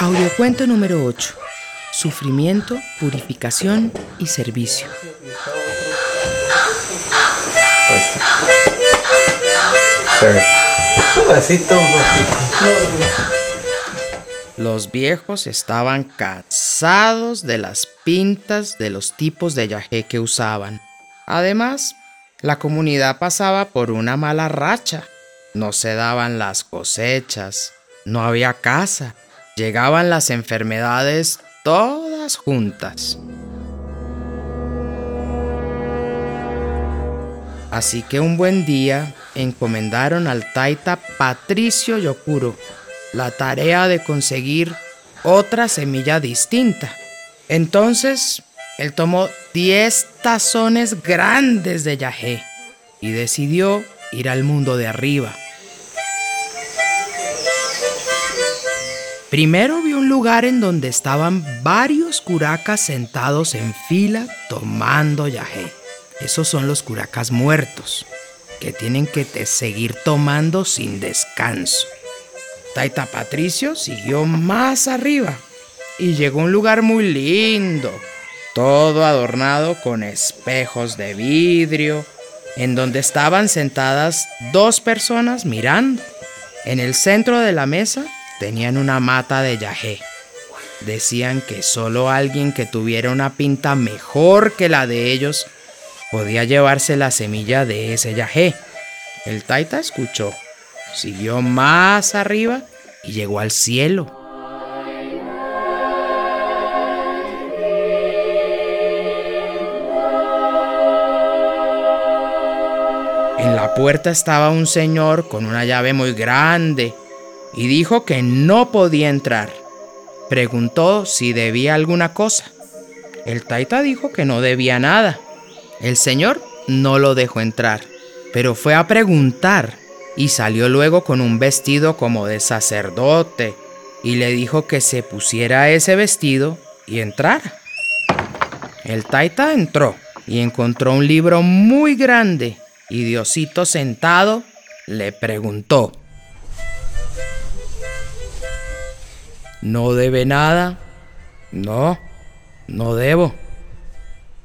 Audiocuento número 8. Sufrimiento, purificación y servicio. Los viejos estaban cansados de las pintas de los tipos de yajé que usaban. Además, la comunidad pasaba por una mala racha. No se daban las cosechas, no había casa, llegaban las enfermedades todas juntas. Así que un buen día encomendaron al taita Patricio Yokuro la tarea de conseguir otra semilla distinta. Entonces, él tomó 10 tazones grandes de yagé y decidió ir al mundo de arriba. Primero vio un lugar en donde estaban varios curacas sentados en fila tomando yagé. Esos son los curacas muertos, que tienen que seguir tomando sin descanso. Taita Patricio siguió más arriba y llegó a un lugar muy lindo, todo adornado con espejos de vidrio, en donde estaban sentadas dos personas mirando. En el centro de la mesa tenían una mata de yagé. Decían que solo alguien que tuviera una pinta mejor que la de ellos podía llevarse la semilla de ese yagé. El taita escuchó, siguió más arriba y llegó al cielo. En la puerta estaba un señor con una llave muy grande y dijo que no podía entrar. Preguntó si debía alguna cosa. El taita dijo que no debía nada. El señor no lo dejó entrar, pero fue a preguntar y salió luego con un vestido como de sacerdote y le dijo que se pusiera ese vestido y entrara. El taita entró y encontró un libro muy grande y Diosito sentado le preguntó, ¿No debe nada? No, no debo.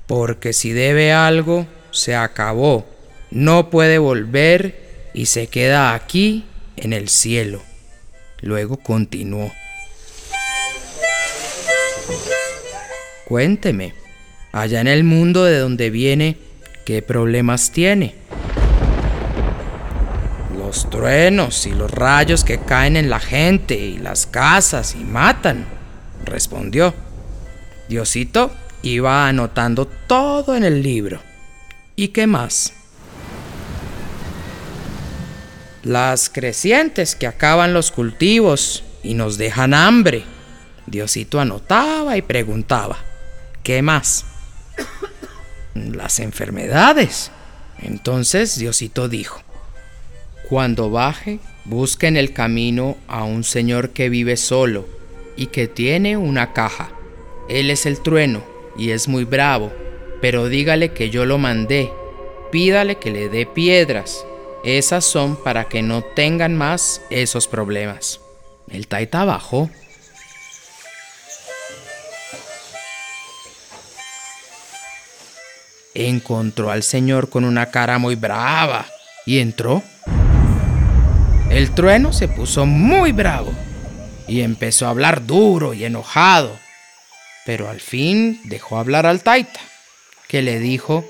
Porque si debe algo, se acabó. No puede volver y se queda aquí en el cielo. Luego continuó. Cuénteme, allá en el mundo de donde viene, ¿qué problemas tiene? Los truenos y los rayos que caen en la gente y las casas y matan, respondió. Diosito iba anotando todo en el libro. ¿Y qué más? Las crecientes que acaban los cultivos y nos dejan hambre. Diosito anotaba y preguntaba. ¿Qué más? Las enfermedades. Entonces Diosito dijo, cuando baje, busque en el camino a un señor que vive solo y que tiene una caja. Él es el trueno y es muy bravo, pero dígale que yo lo mandé. Pídale que le dé piedras. Esas son para que no tengan más esos problemas. El taita bajó. Encontró al señor con una cara muy brava y entró. El trueno se puso muy bravo y empezó a hablar duro y enojado pero al fin dejó hablar al taita, que le dijo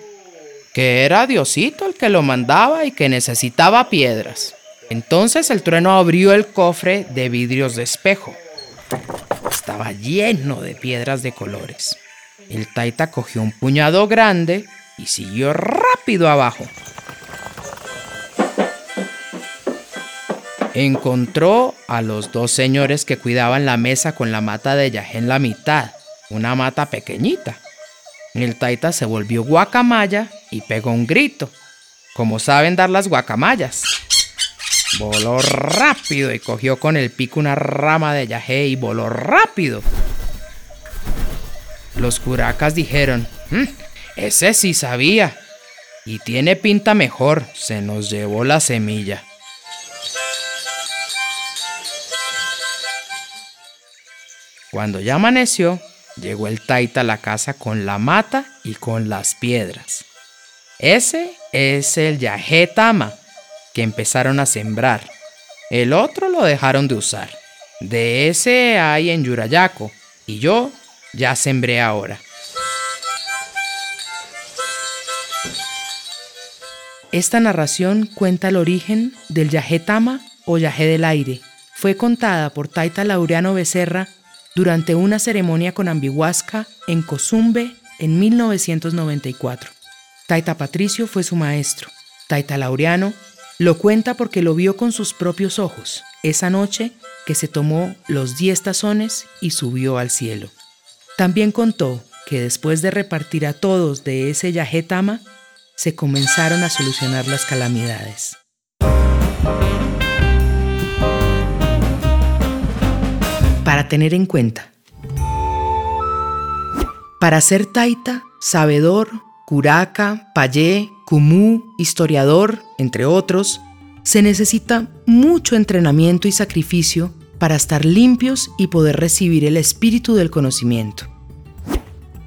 que era Diosito el que lo mandaba y que necesitaba piedras. Entonces el trueno abrió el cofre de vidrios de espejo. Estaba lleno de piedras de colores. El taita cogió un puñado grande y siguió rápido abajo. Encontró a los dos señores que cuidaban la mesa con la mata de yajé en la mitad una mata pequeñita. El taita se volvió guacamaya y pegó un grito, como saben dar las guacamayas. Voló rápido y cogió con el pico una rama de yajé y voló rápido. Los curacas dijeron, mm, Ese sí sabía. Y tiene pinta mejor, se nos llevó la semilla. Cuando ya amaneció, llegó el taita a la casa con la mata y con las piedras. Ese es el yajetama que empezaron a sembrar. El otro lo dejaron de usar. De ese hay en Yurayaco y yo ya sembré ahora. Esta narración cuenta el origen del Yajetama o Yajé del aire. Fue contada por Taita Laureano Becerra durante una ceremonia con Ambihuasca en Cozumbe en 1994. Taita Patricio fue su maestro. Taita Laureano lo cuenta porque lo vio con sus propios ojos esa noche que se tomó los diez tazones y subió al cielo. También contó que después de repartir a todos de ese Yajetama, se comenzaron a solucionar las calamidades. Para tener en cuenta. Para ser taita, sabedor, curaca, payé, cumú, historiador, entre otros, se necesita mucho entrenamiento y sacrificio para estar limpios y poder recibir el espíritu del conocimiento.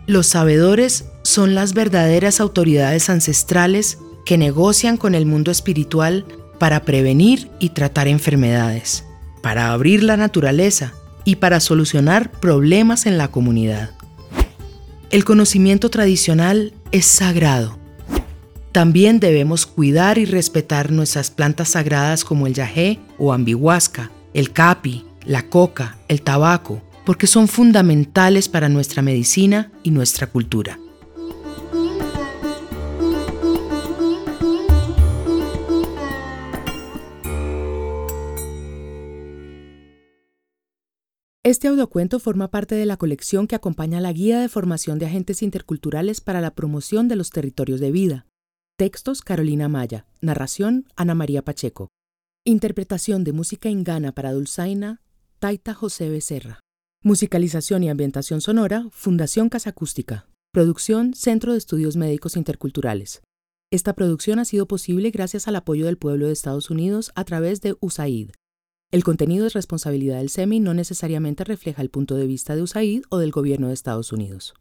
Los sabedores son las verdaderas autoridades ancestrales que negocian con el mundo espiritual para prevenir y tratar enfermedades, para abrir la naturaleza y para solucionar problemas en la comunidad. El conocimiento tradicional es sagrado. También debemos cuidar y respetar nuestras plantas sagradas como el yagé o ambihuasca, el capi, la coca, el tabaco, porque son fundamentales para nuestra medicina y nuestra cultura. Este audiocuento forma parte de la colección que acompaña la Guía de Formación de Agentes Interculturales para la Promoción de los Territorios de Vida. Textos Carolina Maya. Narración Ana María Pacheco. Interpretación de música ingana para Dulzaina, Taita José Becerra. Musicalización y ambientación sonora, Fundación Casa Acústica. Producción Centro de Estudios Médicos Interculturales. Esta producción ha sido posible gracias al apoyo del pueblo de Estados Unidos a través de USAID, el contenido es responsabilidad del SEMI no necesariamente refleja el punto de vista de USAID o del gobierno de Estados Unidos.